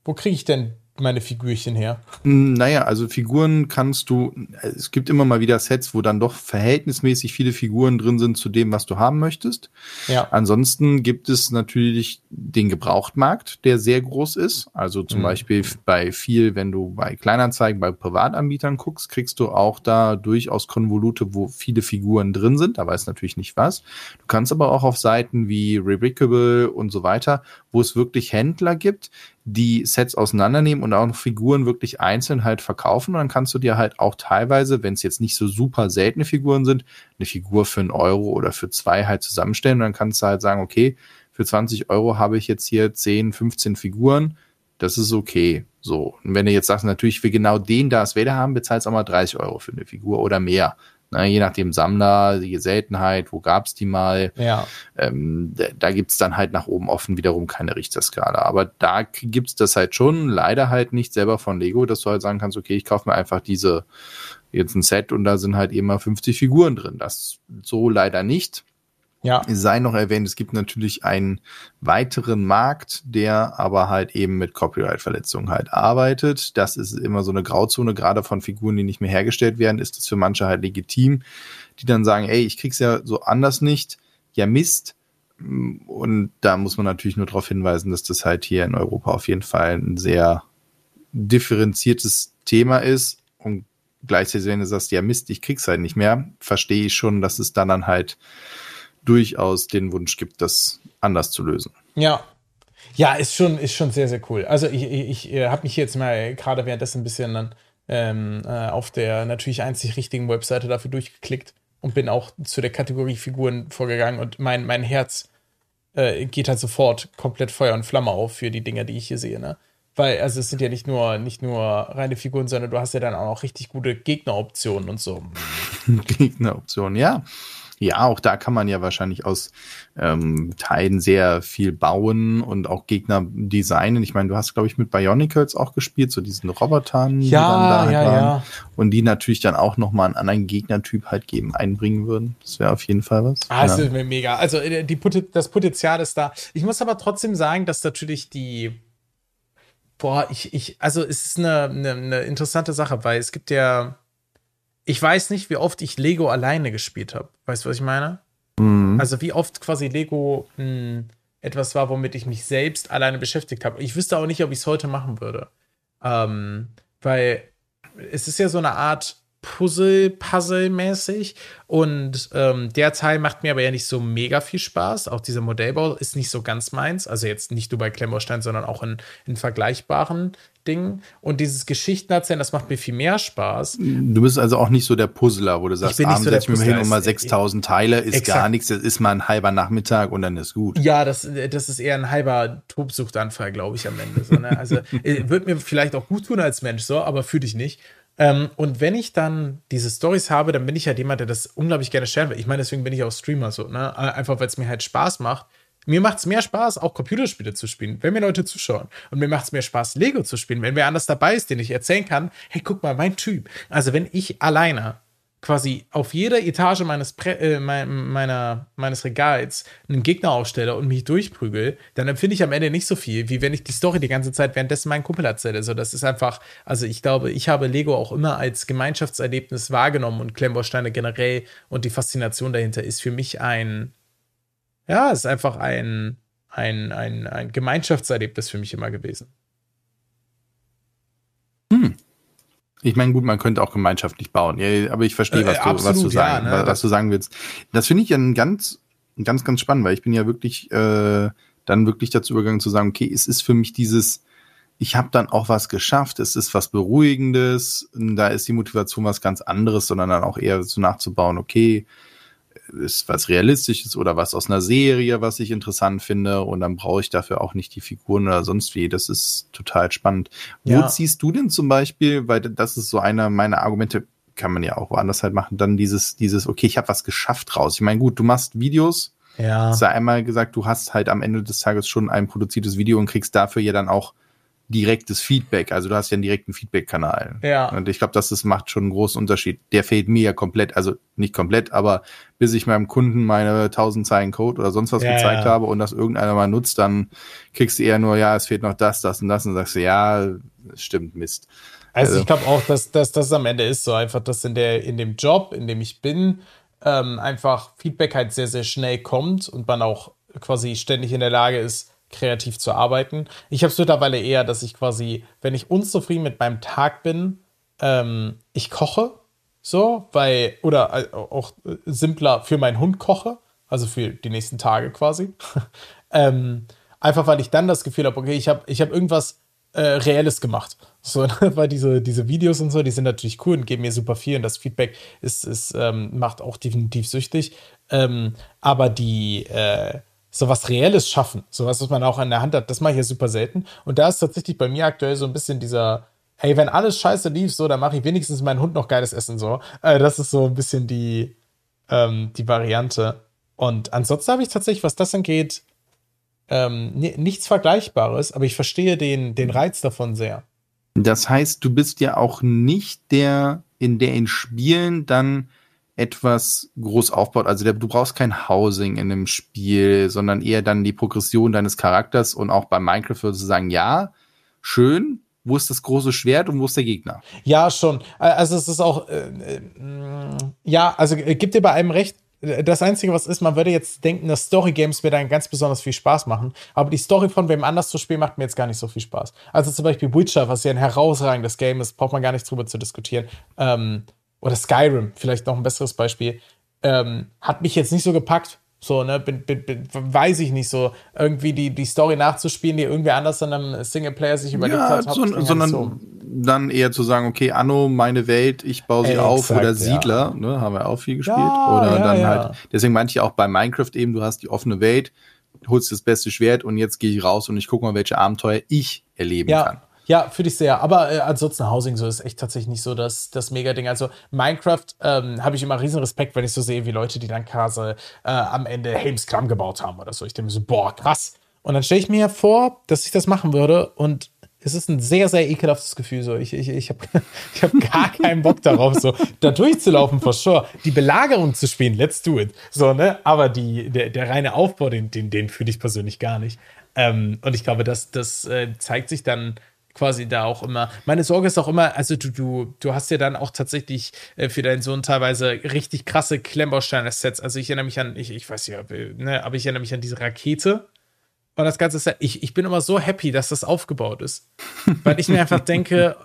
wo kriege ich denn meine Figürchen her? Hm, naja, also Figuren kannst du, es gibt immer mal wieder Sets, wo dann doch verhältnismäßig viele Figuren drin sind zu dem, was du haben möchtest. Ja. Ansonsten gibt es natürlich den Gebrauchtmarkt, der sehr groß ist. Also zum mhm. Beispiel bei viel, wenn du bei Kleinanzeigen, bei Privatanbietern guckst, kriegst du auch da durchaus Konvolute, wo viele Figuren drin sind. Da weiß natürlich nicht was. Du kannst aber auch auf Seiten wie Revocable und so weiter, wo es wirklich Händler gibt, die Sets auseinandernehmen und auch noch Figuren wirklich einzeln halt verkaufen. Und dann kannst du dir halt auch teilweise, wenn es jetzt nicht so super seltene Figuren sind, eine Figur für einen Euro oder für zwei halt zusammenstellen. Und dann kannst du halt sagen, okay, für 20 Euro habe ich jetzt hier 10, 15 Figuren. Das ist okay. So. Und wenn du jetzt sagst, natürlich für genau den Darth Vader haben, bezahlst du auch mal 30 Euro für eine Figur oder mehr. Na, je nachdem Sammler, die Seltenheit, wo gab's die mal. Ja. Ähm, da, gibt's dann halt nach oben offen wiederum keine Richterskala. Aber da gibt's das halt schon, leider halt nicht selber von Lego, dass du halt sagen kannst, okay, ich kaufe mir einfach diese jetzt ein Set und da sind halt eben mal 50 Figuren drin. Das so leider nicht. Ja. Sei noch erwähnt, es gibt natürlich einen weiteren Markt, der aber halt eben mit Copyright-Verletzungen halt arbeitet. Das ist immer so eine Grauzone, gerade von Figuren, die nicht mehr hergestellt werden, ist das für manche halt legitim, die dann sagen, ey, ich krieg's ja so anders nicht. Ja, Mist. Und da muss man natürlich nur darauf hinweisen, dass das halt hier in Europa auf jeden Fall ein sehr differenziertes Thema ist und gleichzeitig, wenn du sagst, ja Mist, ich krieg's halt nicht mehr, verstehe ich schon, dass es dann, dann halt durchaus den Wunsch gibt, das anders zu lösen. Ja. Ja, ist schon, ist schon sehr, sehr cool. Also ich, ich, ich äh, habe mich jetzt mal gerade währenddessen ein bisschen dann ähm, äh, auf der natürlich einzig richtigen Webseite dafür durchgeklickt und bin auch zu der Kategorie Figuren vorgegangen und mein, mein Herz äh, geht halt sofort komplett Feuer und Flamme auf für die Dinger, die ich hier sehe, ne? Weil, also es sind ja nicht nur, nicht nur reine Figuren, sondern du hast ja dann auch noch richtig gute Gegneroptionen und so. Gegneroptionen, ja. Ja, auch da kann man ja wahrscheinlich aus ähm, Teilen sehr viel bauen und auch Gegner designen. Ich meine, du hast, glaube ich, mit Bionicles auch gespielt, so diesen Robotern, ja, die dann da halt ja, waren. Ja. Und die natürlich dann auch nochmal einen anderen Gegnertyp halt geben, einbringen würden. Das wäre auf jeden Fall was. Ah, ja. das ist mega. Also äh, die, das Potenzial ist da. Ich muss aber trotzdem sagen, dass natürlich die Boah, ich, ich, also es ist eine, eine, eine interessante Sache, weil es gibt ja, ich weiß nicht, wie oft ich Lego alleine gespielt habe. Weißt du, was ich meine? Mhm. Also wie oft quasi Lego mh, hm, etwas war, womit ich mich selbst alleine beschäftigt habe. Ich wüsste auch nicht, ob ich es heute machen würde. Ähm, weil es ist ja so eine Art Puzzle, Puzzle-mäßig. Und ähm, der Teil macht mir aber ja nicht so mega viel Spaß. Auch dieser Modellbau ist nicht so ganz meins. Also jetzt nicht nur bei Klemmbaustein, sondern auch in, in vergleichbaren Dingen. Und dieses Geschichtenerzählen, das macht mir viel mehr Spaß. Du bist also auch nicht so der Puzzler, wo du sagst, abends so setz ich mir hin und mal 6000 Teile, ist exakt. gar nichts, das ist mal ein halber Nachmittag und dann ist gut. Ja, das, das ist eher ein halber Tobsuchtanfall, glaube ich, am Ende. So, ne? Also äh, wird mir vielleicht auch gut tun als Mensch, so, aber für dich nicht. Ähm, und wenn ich dann diese Stories habe, dann bin ich halt jemand, der das unglaublich gerne stellen will. Ich meine, deswegen bin ich auch Streamer so, ne? Einfach weil es mir halt Spaß macht. Mir macht es mehr Spaß, auch Computerspiele zu spielen, wenn mir Leute zuschauen. Und mir macht es mehr Spaß, Lego zu spielen, wenn wer anders dabei ist, den ich erzählen kann, hey, guck mal, mein Typ. Also wenn ich alleine quasi auf jeder Etage meines, Pre äh, meiner, meines Regals einen Gegner aufstelle und mich durchprügel, dann empfinde ich am Ende nicht so viel, wie wenn ich die Story die ganze Zeit währenddessen meinen Kumpel erzähle. So, das ist einfach, also ich glaube, ich habe Lego auch immer als Gemeinschaftserlebnis wahrgenommen und Klemmbausteine generell und die Faszination dahinter ist für mich ein, ja, ist einfach ein, ein, ein, ein Gemeinschaftserlebnis für mich immer gewesen. Hm. Ich meine, gut, man könnte auch gemeinschaftlich bauen, ja, aber ich verstehe, was, äh, du, absolut, was, du, sagen, ja, ne? was du sagen willst. Das finde ich ja ein ganz, ganz, ganz spannend, weil ich bin ja wirklich äh, dann wirklich dazu übergegangen zu sagen, okay, es ist für mich dieses, ich habe dann auch was geschafft, es ist was Beruhigendes, da ist die Motivation was ganz anderes, sondern dann auch eher so nachzubauen, okay, ist was Realistisches oder was aus einer Serie, was ich interessant finde und dann brauche ich dafür auch nicht die Figuren oder sonst wie. Das ist total spannend. Ja. Wo ziehst du denn zum Beispiel, weil das ist so einer meiner Argumente, kann man ja auch woanders halt machen, dann dieses, dieses, okay, ich habe was geschafft raus. Ich meine, gut, du machst Videos. Ja. Hast ja einmal gesagt, du hast halt am Ende des Tages schon ein produziertes Video und kriegst dafür ja dann auch direktes Feedback. Also du hast ja einen direkten Feedback-Kanal. Ja. Und ich glaube, das, das macht schon einen großen Unterschied. Der fehlt mir ja komplett, also nicht komplett, aber bis ich meinem Kunden meine 1000 Zeilen Code oder sonst was Ja, gezeigt ja. habe und das irgendeiner mal nutzt, dann kriegst du eher nur, ja, es fehlt noch das, das und das und sagst du, ja, stimmt, Mist. Also, Also- ich glaube auch, dass, dass das am Ende ist so einfach, dass in der in dem Job, in dem ich bin, ähm, einfach Feedback halt sehr sehr schnell kommt und man auch quasi ständig in der Lage ist, kreativ zu arbeiten. Ich habe es mittlerweile eher, dass ich quasi, wenn ich unzufrieden mit meinem Tag bin, ähm, ich koche so, weil oder äh, auch äh, simpler für meinen Hund koche, also für die nächsten Tage quasi. ähm, einfach weil ich dann das Gefühl habe, okay, ich habe ich hab irgendwas äh, Reelles gemacht. So, weil diese, diese Videos und so, die sind natürlich cool und geben mir super viel und das Feedback ist, ist ähm, macht auch definitiv süchtig. Ähm, aber die äh, sowas Reelles schaffen, sowas, was man auch in der Hand hat, das mache ich ja super selten. Und da ist tatsächlich bei mir aktuell so ein bisschen dieser, hey, wenn alles scheiße lief, so, dann mache ich wenigstens meinen Hund noch geiles Essen, so. Äh, das ist so ein bisschen die, ähm, die Variante. Und ansonsten habe ich tatsächlich, was das angeht, ähm, ni- nichts Vergleichbares, aber ich verstehe den, den Reiz davon sehr. Das heißt, du bist ja auch nicht der, in der in Spielen dann etwas groß aufbaut. Also der, du brauchst kein Housing in einem Spiel, sondern eher dann die Progression deines Charakters und auch bei Minecraft würdest du sagen, ja, schön, wo ist das große Schwert und wo ist der Gegner? Ja, schon. Äh, Also es ist auch, äh, äh, ja, also äh, gibt dir bei einem recht. Äh, Das Einzige, was ist, man würde jetzt denken, dass Story-Games mir dann ganz besonders viel Spaß machen. Aber die Story von wem anders zu spielen, macht mir jetzt gar nicht so viel Spaß. Also zum Beispiel Witcher, was ja ein herausragendes Game ist, braucht man gar nicht drüber zu diskutieren. Ähm, oder Skyrim, vielleicht noch ein besseres Beispiel. Ähm, hat mich jetzt nicht so gepackt. So, ne, bin, bin, bin, weiß ich nicht so, irgendwie die, die Story nachzuspielen, die irgendwer anders in einem Singleplayer sich überlegt Ja, hat. so, sondern so. dann eher zu sagen, okay, Anno, meine Welt, ich baue sie Ey, auf exakt, oder ja. Siedler, ne, haben wir auch viel gespielt. Ja, oder ja, dann ja. halt, deswegen meinte ich auch bei Minecraft eben, du hast die offene Welt, holst das beste Schwert und jetzt gehe ich raus und ich gucke mal, welche Abenteuer ich erleben Ja, kann. Ja, finde ich sehr. Aber äh, ansonsten Housing so ist echt tatsächlich nicht so das, das Mega-Ding. Also Minecraft ähm, habe ich immer riesen Respekt, wenn ich so sehe, wie Leute, die dann quasi äh, am Ende Helms Klamm gebaut haben oder so. Ich denke mir so, boah, krass. Und dann stelle ich mir vor, dass ich das machen würde und es ist ein sehr, sehr ekelhaftes Gefühl. So, ich, ich, ich habe ich hab gar keinen Bock darauf, so da durchzulaufen, for sure. Die Belagerung zu spielen, let's do it. So, ne? Aber die, der, der reine Aufbau, den, den, den fühle ich persönlich gar nicht. Ähm, und ich glaube, das, das äh, zeigt sich dann quasi da auch immer. Meine Sorge ist auch immer, also du, du, du hast ja dann auch tatsächlich äh, für deinen Sohn teilweise richtig krasse Klemmbausteine-Sets. Also ich erinnere mich an, ich, ich weiß ja, ne, aber ich erinnere mich an diese Rakete. Und das ganze Set, ich, ich bin immer so happy, dass das aufgebaut ist. Weil ich mir einfach denke,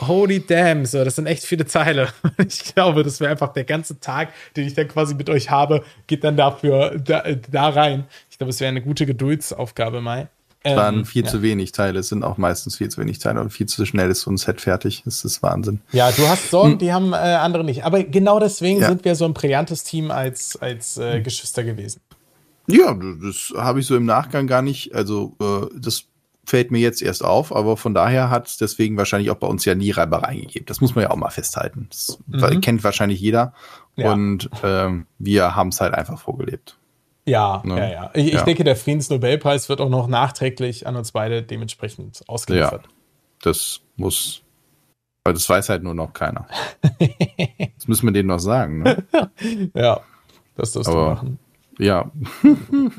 holy damn, so, das sind echt viele Teile. Ich glaube, das wäre einfach der ganze Tag, den ich dann quasi mit euch habe, geht dann dafür da, da rein. Ich glaube, es wäre eine gute Geduldsaufgabe, Mai. Es waren Ähm, viel ja. zu wenig Teile, es sind auch meistens viel zu wenig Teile und viel zu schnell ist so ein Set fertig. Das ist Wahnsinn. Ja, du hast Sorgen, die haben äh, andere nicht. Aber genau deswegen Ja. sind wir so ein brillantes Team als, als äh, Geschwister gewesen. Ja, das habe ich so im Nachgang gar nicht, also äh, das fällt mir jetzt erst auf, aber von daher hat es deswegen wahrscheinlich auch bei uns ja nie Reibereien gegeben. Das muss man ja auch mal festhalten. Das Mhm. kennt wahrscheinlich jeder Ja. und ähm, wir haben es halt einfach vorgelebt. Ja, Ne? ja, ja. Ich, ich Ja. denke, der Friedensnobelpreis wird auch noch nachträglich an uns beide dementsprechend ausgeliefert. Das muss, weil das weiß halt nur noch keiner. das müssen wir denen noch sagen. Ne? Ja, das darfst du Aber- machen. Ja.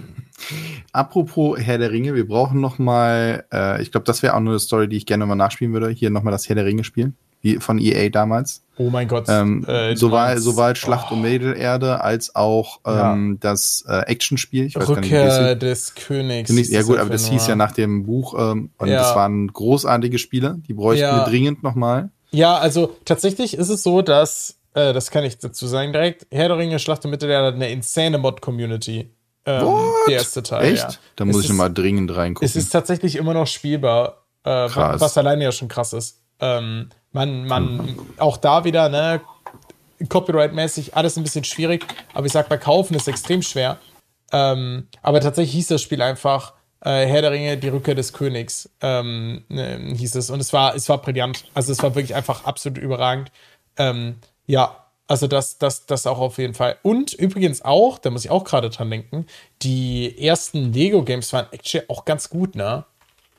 Apropos Herr der Ringe, wir brauchen noch mal, äh, ich glaube, das wäre auch nur eine Story, die ich gerne mal nachspielen würde. Hier noch mal das Herr der Ringe spielen, von EA damals. Oh mein Gott. Ähm, äh, sowohl, sowohl Schlacht um Mittelerde als auch ähm, das äh, Actionspiel. Nicht, Rückkehr hieß. des Königs. Nicht- Ja gut, aber das hieß ja nach dem Buch ähm, und Ja. das waren großartige Spiele. Die bräuchten Ja. wir dringend noch mal. Ja, also tatsächlich ist es so, dass, äh, das kann ich dazu sagen direkt, Herr der Ringe, Schlacht um Mittelerde hat eine insane Mod-Community. Ähm, What? der erste Teil. Echt? Ja. Da muss Es ich noch ist- mal dringend reingucken. Es ist tatsächlich immer noch spielbar, äh, was alleine ja schon krass ist. Ähm, man, man, auch da wieder, ne, Copyright-mäßig alles ein bisschen schwierig, aber ich sag, bei Kaufen ist extrem schwer. Ähm, aber tatsächlich hieß das Spiel einfach äh, Herr der Ringe, die Rückkehr des Königs, ähm, ne, hieß es. Und es war, es war brillant. Also es war wirklich einfach absolut überragend. Ähm, ja, also das, das, das auch auf jeden Fall. Und übrigens auch, da muss ich auch gerade dran denken, die ersten Lego-Games waren actually auch ganz gut, ne?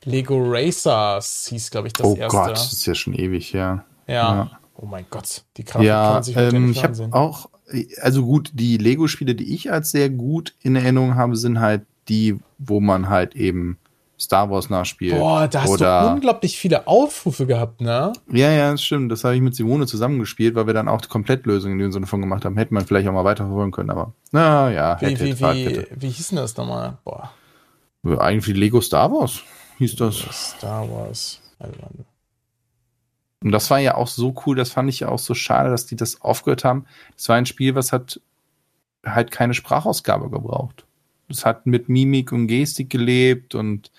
Lego Racers hieß, glaube ich, das oh erste. Oh Gott, das ist ja schon ewig, ja. Ja. ja. Oh mein Gott, die Grafik ja, kann man sich ähm, ich habe auch, also gut, die Lego-Spiele, die ich als sehr gut in Erinnerung habe, sind halt die, wo man halt eben Star Wars nachspielt. Boah, da hast Oder, du unglaublich viele Aufrufe gehabt, ne? Ja, ja, das stimmt. Das habe ich mit Simone zusammengespielt, weil wir dann auch die Komplettlösung in dem Sinne von gemacht haben. Hätte man vielleicht auch mal weiterverfolgen können, aber na ja, wie, hätte, wie, wie, wie hieß denn das nochmal? Boah. Eigentlich Lego Star Wars hieß das. Star Wars. Und das war ja auch so cool, das fand ich ja auch so schade, dass die das aufgehört haben. Das war ein Spiel, was hat halt keine Sprachausgabe gebraucht es hat mit Mimik und Gestik gelebt und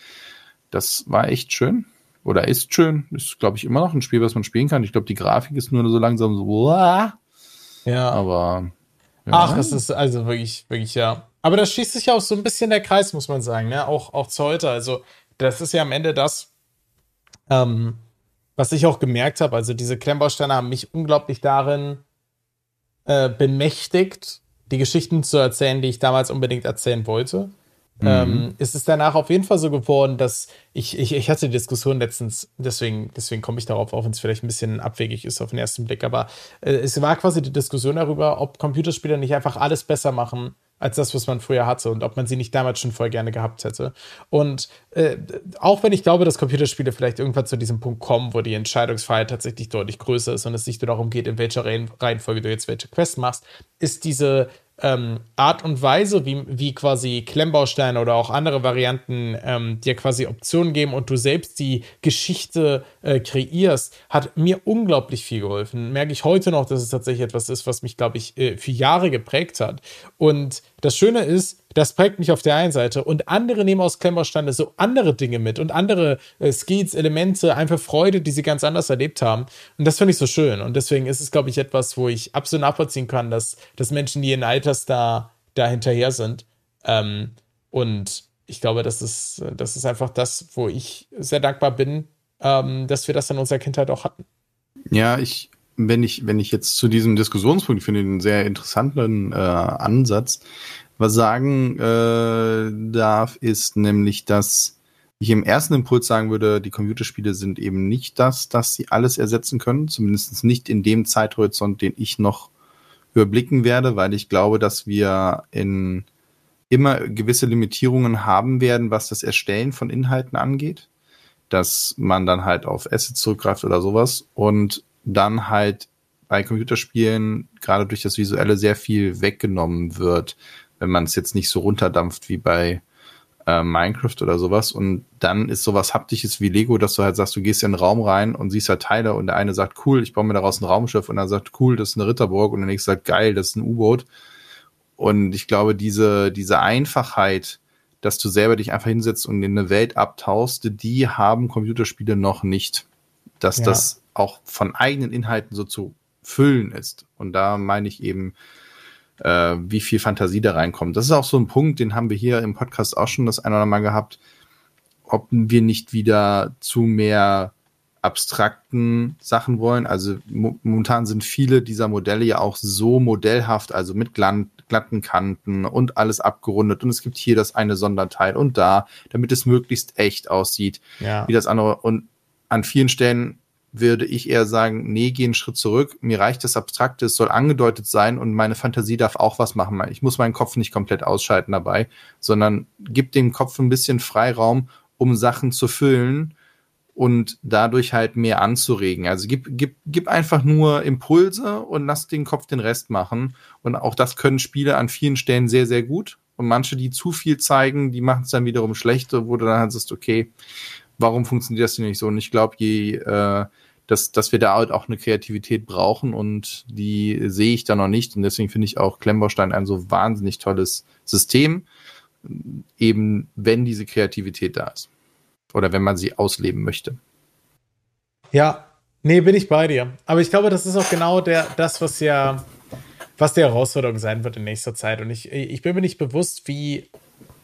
das war echt schön. Oder ist schön. Ist, glaube ich, immer noch ein Spiel, was man spielen kann. Ich glaube, die Grafik ist nur so langsam so. Uah. Ja. Aber. Ja. Ach, es ist also wirklich, wirklich, ja. Aber da schließt sich ja auch so ein bisschen der Kreis, muss man sagen, ne? Auch, auch zu heute. Also, das ist ja am Ende das, ähm, was ich auch gemerkt habe. Also, diese Klemmbausteine haben mich unglaublich darin äh, bemächtigt, die Geschichten zu erzählen, die ich damals unbedingt erzählen wollte. Mhm. Ähm, ist es danach auf jeden Fall so geworden, dass ich, ich, ich hatte die Diskussion letztens, deswegen, deswegen komme ich darauf, auch wenn es vielleicht ein bisschen abwegig ist auf den ersten Blick, aber äh, es war quasi die Diskussion darüber, ob Computerspiele nicht einfach alles besser machen, als das, was man früher hatte und ob man sie nicht damals schon voll gerne gehabt hätte. Und äh, auch wenn ich glaube, dass Computerspiele vielleicht irgendwann zu diesem Punkt kommen, wo die Entscheidungsfreiheit tatsächlich deutlich größer ist und es nicht nur darum geht, in welcher Reihenfolge du jetzt welche Quest machst, ist diese ähm, Art und Weise, wie, wie quasi Klemmbausteine oder auch andere Varianten ähm, dir quasi Optionen geben und du selbst die Geschichte äh, kreierst, hat mir unglaublich viel geholfen. Merke ich heute noch, dass es tatsächlich etwas ist, was mich, glaube ich, äh, für Jahre geprägt hat. Und das Schöne ist, das prägt mich auf der einen Seite und andere nehmen aus Klemmbausteine so andere Dinge mit und andere äh, Skills, Elemente, einfach Freude, die sie ganz anders erlebt haben. Und das finde ich so schön. Und deswegen ist es, glaube ich, etwas, wo ich absolut nachvollziehen kann, dass, dass Menschen, die in Alters da, da hinterher sind. Ähm, und ich glaube, das ist, das ist einfach das, wo ich sehr dankbar bin, ähm, dass wir das in unserer Kindheit auch hatten. Ja, ich, wenn ich, wenn ich jetzt zu diesem Diskussionspunkt, ich finde einen sehr interessanten äh, Ansatz, was sagen äh, darf, ist nämlich, dass ich im ersten Impuls sagen würde, die Computerspiele sind eben nicht das, dass sie alles ersetzen können, zumindest nicht in dem Zeithorizont, den ich noch überblicken werde, weil ich glaube, dass wir in immer gewisse Limitierungen haben werden, was das Erstellen von Inhalten angeht, dass man dann halt auf Assets zurückgreift oder sowas. Und dann halt bei Computerspielen gerade durch das Visuelle sehr viel weggenommen wird, wenn man es jetzt nicht so runterdampft wie bei äh, Minecraft oder sowas. Und dann ist sowas Haptisches wie Lego, dass du halt sagst, du gehst in einen Raum rein und siehst halt Teile und der eine sagt, cool, ich baue mir daraus ein Raumschiff und er sagt, cool, das ist eine Ritterburg und der nächste sagt, geil, das ist ein U-Boot. Und ich glaube, diese, diese Einfachheit, dass du selber dich einfach hinsetzt und in eine Welt abtauchst, die haben Computerspiele noch nicht. Dass ja. das auch von eigenen Inhalten so zu füllen ist. Und da meine ich eben, äh, wie viel Fantasie da reinkommt. Das ist auch so ein Punkt, den haben wir hier im Podcast auch schon das ein oder Mal gehabt, ob wir nicht wieder zu mehr abstrakten Sachen wollen. Also momentan sind viele dieser Modelle ja auch so modellhaft, also mit glatten Kanten und alles abgerundet. Und es gibt hier das eine Sonderteil und da, damit es möglichst echt aussieht, ja. wie das andere. Und an vielen Stellen würde ich eher sagen, nee, geh einen Schritt zurück. Mir reicht das Abstrakte, es soll angedeutet sein und meine Fantasie darf auch was machen. Ich muss meinen Kopf nicht komplett ausschalten dabei, sondern gib dem Kopf ein bisschen Freiraum, um Sachen zu füllen und dadurch halt mehr anzuregen. Also gib, gib, gib einfach nur Impulse und lass den Kopf den Rest machen. Und auch das können Spiele an vielen Stellen sehr, sehr gut. Und manche, die zu viel zeigen, die machen es dann wiederum schlecht, wo du dann halt sagst, okay, warum funktioniert das denn nicht so? Und ich glaube, je, äh, dass, dass wir da halt auch eine Kreativität brauchen und die sehe ich da noch nicht. Und deswegen finde ich auch Klemmbaustein ein so wahnsinnig tolles System, eben wenn diese Kreativität da ist. Oder wenn man sie ausleben möchte. Ja, nee, bin ich bei dir. Aber ich glaube, das ist auch genau der, das, was ja, was die Herausforderung sein wird in nächster Zeit. Und ich, ich bin mir nicht bewusst, wie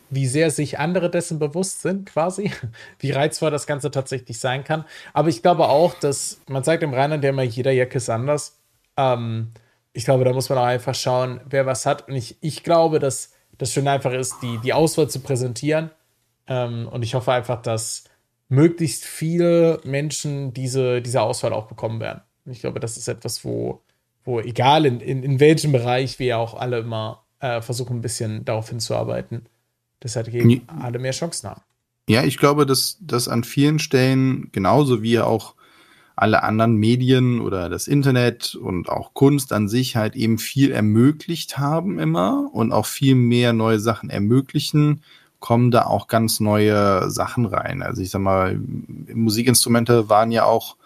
wie sehr sich andere dessen bewusst sind, quasi, wie reizvoll das Ganze tatsächlich sein kann. Aber ich glaube auch, dass man sagt im Rheinland ja immer, jeder Jack ist anders. Ähm, ich glaube, da muss man auch einfach schauen, wer was hat. Und ich, ich glaube, dass das schon einfach ist, die, die Auswahl zu präsentieren. Ähm, und ich hoffe einfach, dass möglichst viele Menschen diese, diese Auswahl auch bekommen werden. ich glaube, das ist etwas, wo, wo egal in, in, in welchem Bereich wir auch alle immer äh, versuchen, ein bisschen darauf hinzuarbeiten, dass halt eben alle mehr Chancen haben. Ja, ich glaube, dass das an vielen Stellen genauso wie auch alle anderen Medien oder das Internet und auch Kunst an sich halt eben viel ermöglicht haben immer und auch viel mehr neue Sachen ermöglichen, kommen da auch ganz neue Sachen rein. Also ich sag mal, Musikinstrumente waren ja auch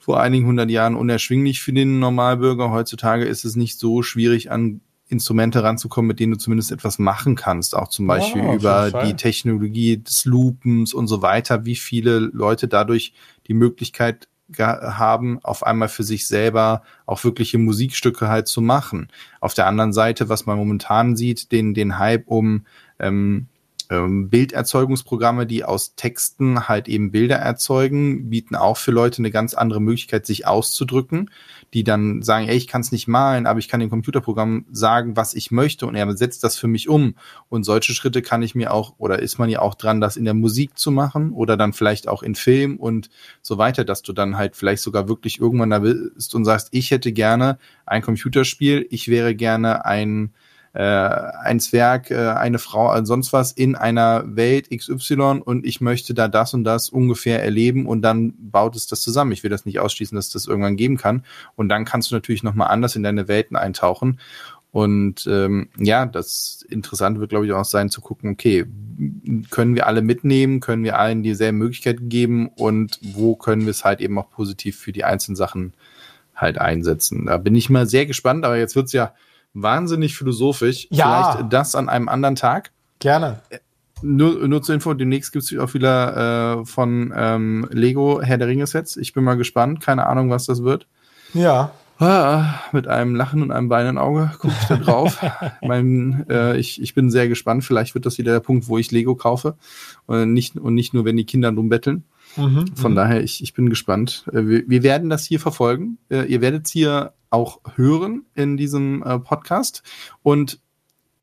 vor einigen hundert Jahren unerschwinglich für den Normalbürger. Heutzutage ist es nicht so schwierig, an Instrumente ranzukommen, mit denen du zumindest etwas machen kannst. Auch zum Beispiel ja, über die Technologie des Loopens und so weiter, wie viele Leute dadurch die Möglichkeit haben, auf einmal für sich selber auch wirkliche Musikstücke halt zu machen. Auf der anderen Seite, was man momentan sieht, den, den Hype um ähm, ähm, Bilderzeugungsprogramme, die aus Texten halt eben Bilder erzeugen, bieten auch für Leute eine ganz andere Möglichkeit, sich auszudrücken, die dann sagen, ey, ich kann es nicht malen, aber ich kann dem Computerprogramm sagen, was ich möchte und er setzt das für mich um. Und solche Schritte kann ich mir auch, oder ist man ja auch dran, das in der Musik zu machen oder dann vielleicht auch in Film und so weiter, dass du dann halt vielleicht sogar wirklich irgendwann da bist und sagst, ich hätte gerne ein Computerspiel, ich wäre gerne ein äh, ein Zwerg, äh, eine Frau, äh, sonst was in einer Welt XY und ich möchte da das und das ungefähr erleben und dann baut es das zusammen. Ich will das nicht ausschließen, dass das irgendwann geben kann. Und dann kannst du natürlich nochmal anders in deine Welten eintauchen. Und ähm, ja, das Interessante wird, glaube ich, auch sein zu gucken, okay, können wir alle mitnehmen, können wir allen dieselben Möglichkeiten geben und wo können wir es halt eben auch positiv für die einzelnen Sachen halt einsetzen. Da bin ich mal sehr gespannt, aber jetzt wird's ja wahnsinnig philosophisch. Ja. Vielleicht das an einem anderen Tag. Gerne. Nur, nur zur Info, demnächst gibt es auch wieder äh, von ähm, Lego Herr der Ringe Sets. Ich bin mal gespannt. Keine Ahnung, was das wird. Ja. Ah, mit einem Lachen und einem weinenden Auge gucke ich da drauf. mein, äh, ich, ich bin sehr gespannt. Vielleicht wird das wieder der Punkt, wo ich Lego kaufe. Und nicht, und nicht nur, wenn die Kinder drum betteln. Mhm, Von mhm. daher, ich, ich bin gespannt. Äh, wir, wir werden das hier verfolgen. Äh, ihr werdet hier auch hören in diesem äh, Podcast. Und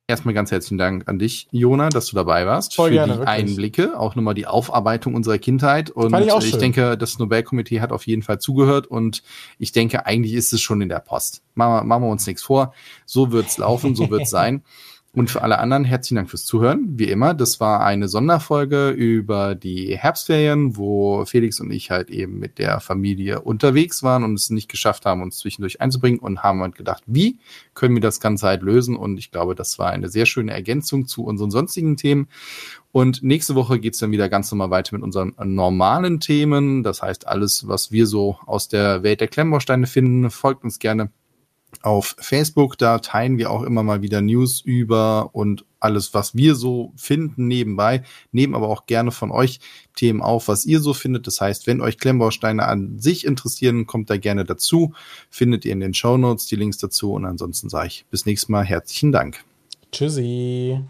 erstmal ganz herzlichen Dank an dich, Jona, dass du dabei warst Voll für gerne, die wirklich. Einblicke, auch nochmal die Aufarbeitung unserer Kindheit. Und ich, auch ich schön. denke, das Nobelkomitee hat auf jeden Fall zugehört und ich denke, eigentlich ist es schon in der Post. Machen wir, machen wir uns nichts vor. So wird's laufen, so wird's sein. Und für alle anderen herzlichen Dank fürs Zuhören. Wie immer, das war eine Sonderfolge über die Herbstferien, wo Felix und ich halt eben mit der Familie unterwegs waren und es nicht geschafft haben, uns zwischendurch einzubringen und haben halt gedacht, wie können wir das Ganze halt lösen? Und ich glaube, das war eine sehr schöne Ergänzung zu unseren sonstigen Themen. Und nächste Woche geht's dann wieder ganz normal weiter mit unseren normalen Themen. Das heißt, alles, was wir so aus der Welt der Klemmbausteine finden, folgt uns gerne auf Facebook. Da teilen wir auch immer mal wieder News über und alles, was wir so finden nebenbei. Nehmen aber auch gerne von euch Themen auf, was ihr so findet. Das heißt, wenn euch Klemmbausteine an sich interessieren, kommt da gerne dazu. Findet ihr in den Show Notes die Links dazu. Und ansonsten sage ich bis nächstes Mal herzlichen Dank. Tschüssi.